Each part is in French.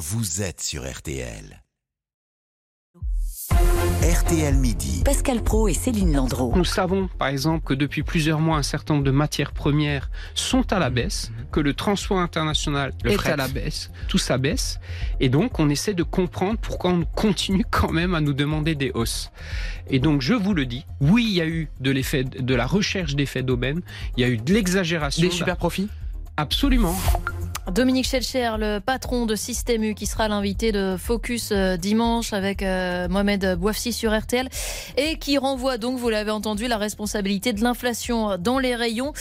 vous êtes sur RTL. RTL Midi. Pascal Pro et Céline Landreau. Nous savons, par exemple, que depuis plusieurs mois, un certain nombre de matières premières sont à la baisse, que le transport international Le est fret. à la baisse, tout ça baisse. Et donc, on essaie de comprendre pourquoi on continue quand même à nous demander des hausses. Et donc, je vous le dis, oui, il y a eu de l'effet, de la recherche d'effets d'aubaine, il y a eu de l'exagération. Des super profits? Absolument. Dominique Schelcher, le patron de Système U, qui sera l'invité de Focus euh, dimanche avec euh, Mohamed Bouafsi sur RTL et qui renvoie donc, vous l'avez entendu, la responsabilité de l'inflation dans les rayons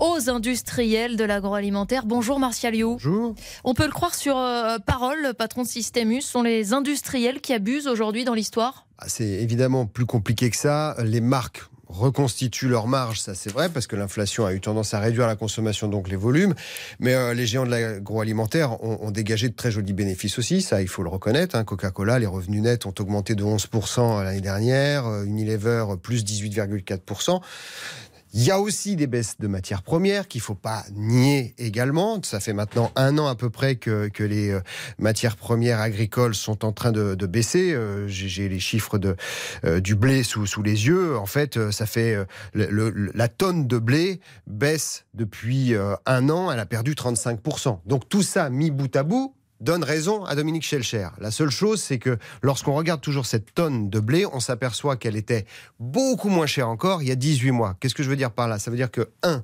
aux industriels de l'agroalimentaire. Bonjour Martial You. Bonjour. On peut le croire sur euh, parole, le patron de Système U, ce sont les industriels qui abusent aujourd'hui dans l'histoire? Ah, C'est évidemment plus compliqué que ça. Les marques reconstituent leurs marges, ça c'est vrai, parce que l'inflation a eu tendance à réduire la consommation, donc les volumes. Mais euh, les géants de l'agroalimentaire ont, dégagé de très jolis bénéfices aussi, ça il faut le reconnaître. hein. Coca-Cola, les revenus nets ont augmenté de 11% l'année dernière, euh, Unilever plus 18,4%. Il y a aussi des baisses de matières premières qu'il faut pas nier également. Ça fait maintenant un an à peu près que, les euh, matières premières agricoles sont en train de, baisser. Euh, J'ai les chiffres de, euh, du blé sous, sous les yeux. En fait, ça fait la tonne de blé baisse depuis un an. Elle a perdu 35%. Donc tout ça mis bout à bout donne raison à Dominique Schelcher. La seule chose, c'est que lorsqu'on regarde toujours cette tonne de blé, on s'aperçoit qu'elle était beaucoup moins chère encore il y a 18 mois. Qu'est-ce que je veux dire par là? Ça veut dire que, un,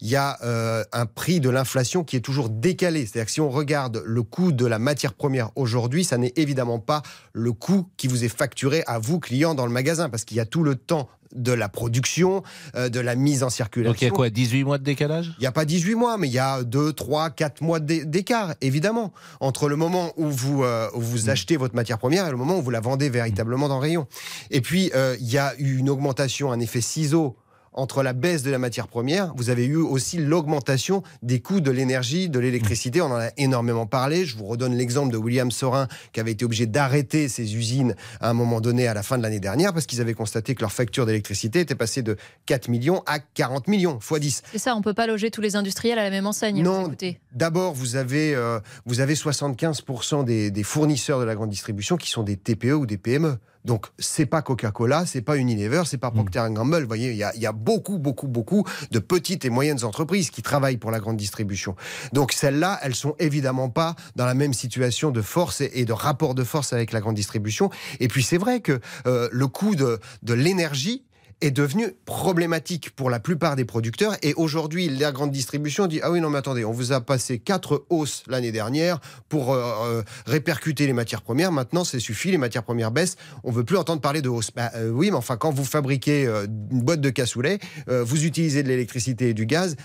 il y a euh, un prix de l'inflation qui est toujours décalé. C'est-à-dire que si on regarde le coût de la matière première aujourd'hui, ça n'est évidemment pas le coût qui vous est facturé à vous, clients, dans le magasin, parce qu'il y a tout le temps de la production, euh, de la mise en circulation. Donc il y a quoi 18 mois de décalage? Il n'y a pas 18 mois, mais il y a 2, 3, 4 mois d'é- d'écart, évidemment, entre le moment où vous, euh, où vous achetez votre matière première et le moment où vous la vendez véritablement dans le rayon. Et puis, euh, il y a eu une augmentation, un effet ciseau entre la baisse de la matière première, vous avez eu aussi l'augmentation des coûts de l'énergie, de l'électricité. On en a énormément parlé. Je vous redonne l'exemple de William Sorin qui avait été obligé d'arrêter ses usines à un moment donné à la fin de l'année dernière parce qu'ils avaient constaté que leur facture d'électricité était passée de 4 millions à 40 millions, x 10. C'est ça, on peut pas loger tous les industriels à la même enseigne. Non. D'abord, vous avez, euh, vous avez 75% des, des fournisseurs de la grande distribution qui sont des TPE ou des PME. Donc, c'est pas Coca-Cola, c'est pas Unilever, c'est pas Procter Gamble. Vous voyez, il y a, il y a beaucoup, beaucoup, beaucoup de petites et moyennes entreprises qui travaillent pour la grande distribution. Donc, celles-là, elles sont évidemment pas dans la même situation de force et, et de rapport de force avec la grande distribution. Et puis, c'est vrai que euh, le coût de, de l'énergie est devenu problématique pour la plupart des producteurs. Et aujourd'hui, la grande distribution dit Ah oui, non, mais attendez, on vous a passé quatre hausses l'année dernière pour euh, euh, répercuter les matières premières. Maintenant, c'est suffit, les matières premières baissent. On veut plus entendre parler de hausse. Bah, euh, oui, mais enfin, quand vous fabriquez une boîte de cassoulet, vous utilisez de l'électricité et du gaz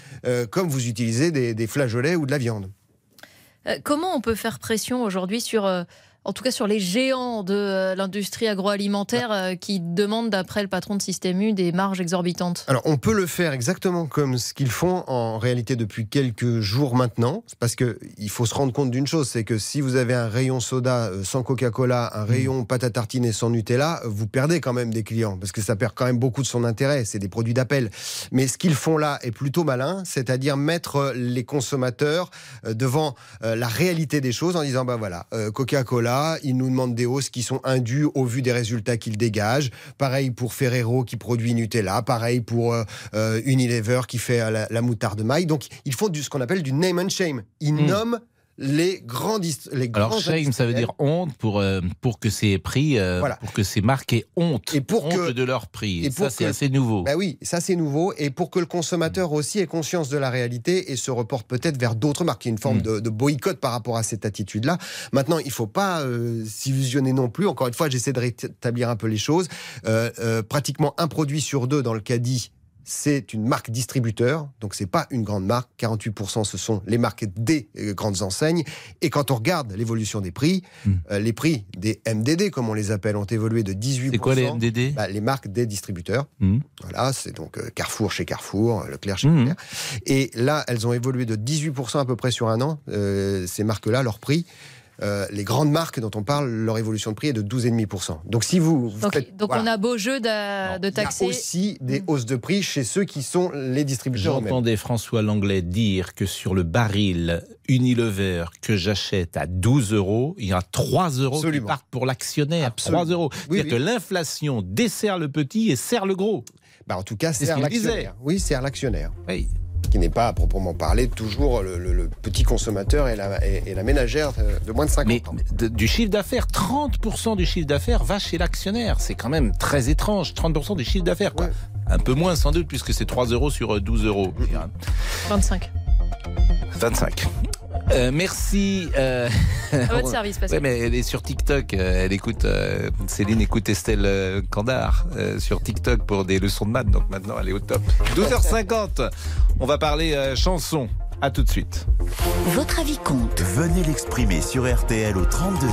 comme vous utilisez des, des flageolets ou de la viande. Comment on peut faire pression aujourd'hui sur, en tout cas sur les géants de euh, l'industrie agroalimentaire euh, qui demandent, d'après le patron de Système U, des marges exorbitantes Alors, on peut le faire exactement comme ce qu'ils font en réalité depuis quelques jours maintenant, parce que il faut se rendre compte d'une chose, c'est que si vous avez un rayon soda euh, sans Coca-Cola, un rayon pâte à tartiner sans Nutella, vous perdez quand même des clients, parce que ça perd quand même beaucoup de son intérêt. C'est des produits d'appel. Mais ce qu'ils font là est plutôt malin, c'est-à-dire mettre les consommateurs devant la réalité des choses en disant bah voilà, euh, Coca-Cola, ils nous demandent des hausses qui sont indues au vu des résultats qu'ils dégagent. Pareil pour Ferrero qui produit Nutella, pareil pour euh, euh, Unilever qui fait euh, la, la moutarde maille. Donc ils font du, ce qu'on appelle du name and shame. Ils Hmm. nomment les grands dist- les Alors shame, ça veut dire honte pour, euh, pour que ces prix, euh, Voilà. pour que ces marques aient honte, Et pour honte que- de leur prix. et Et ça, c'est assez nouveau. Bah oui, ça c'est nouveau. Et pour que le consommateur aussi ait conscience de la réalité et se reporte peut-être vers d'autres marques, il y a une forme Mm. de, de boycott par rapport à cette attitude-là. Maintenant, il faut pas euh, s'illusionner non plus. Encore une fois, j'essaie de rétablir un peu les choses. Pratiquement un produit sur deux dans le caddie. C'est une marque distributeur, donc c'est pas une grande marque. 48% ce sont les marques des euh, grandes enseignes. Et quand on regarde l'évolution des prix, Mm. euh, les prix des MDD, comme on les appelle, ont évolué de 18%. C'est quoi les MDD Bah, Les marques des distributeurs. Hmm. Voilà, c'est donc euh, Carrefour chez Carrefour, Leclerc chez Mhm. Leclerc. Et là, elles ont évolué de 18% à peu près sur un an, euh, ces marques-là, leur prix. Euh, les grandes marques dont on parle, leur évolution de prix est de 12,5%. Donc si vous, vous Donc, faites- donc voilà. on a beau jeu de, de Il y a taxer. aussi des hausses de prix chez ceux qui sont les distributeurs. J'entendais François Langlais dire que sur le baril Unilever que j'achète à 12 euros, il y a 3 euros qui partent pour l'actionnaire. Absolument. 3 euros. Oui, C'est-à-dire oui. que l'inflation dessert le petit et sert le gros. Bah, en tout cas, sert l'actionnaire. Oui, sert l'actionnaire. Oui. Qui n'est pas, à proprement parler, toujours le, le- le petit consommateur et la, et, et la ménagère de- moins de 50 Mais ans. de- du chiffre d'affaires, 30% du chiffre d'affaires va chez l'actionnaire. C'est quand même très étrange. 30% du chiffre d'affaires, quoi. Ouais. Un peu moins sans doute, puisque c'est 3 euros sur euh, 12 euros. 25. 25. Euh, merci. euh, À votre service, Ouais, Pascal. mais elle est sur TikTok. euh, Elle écoute, euh, Céline écoute Estelle euh, Candard euh, sur TikTok pour des leçons de maths. Donc maintenant, elle est au top. 12h50. On va parler euh, chanson. À tout de suite. Votre avis compte. Venez l'exprimer sur RTL au 3210.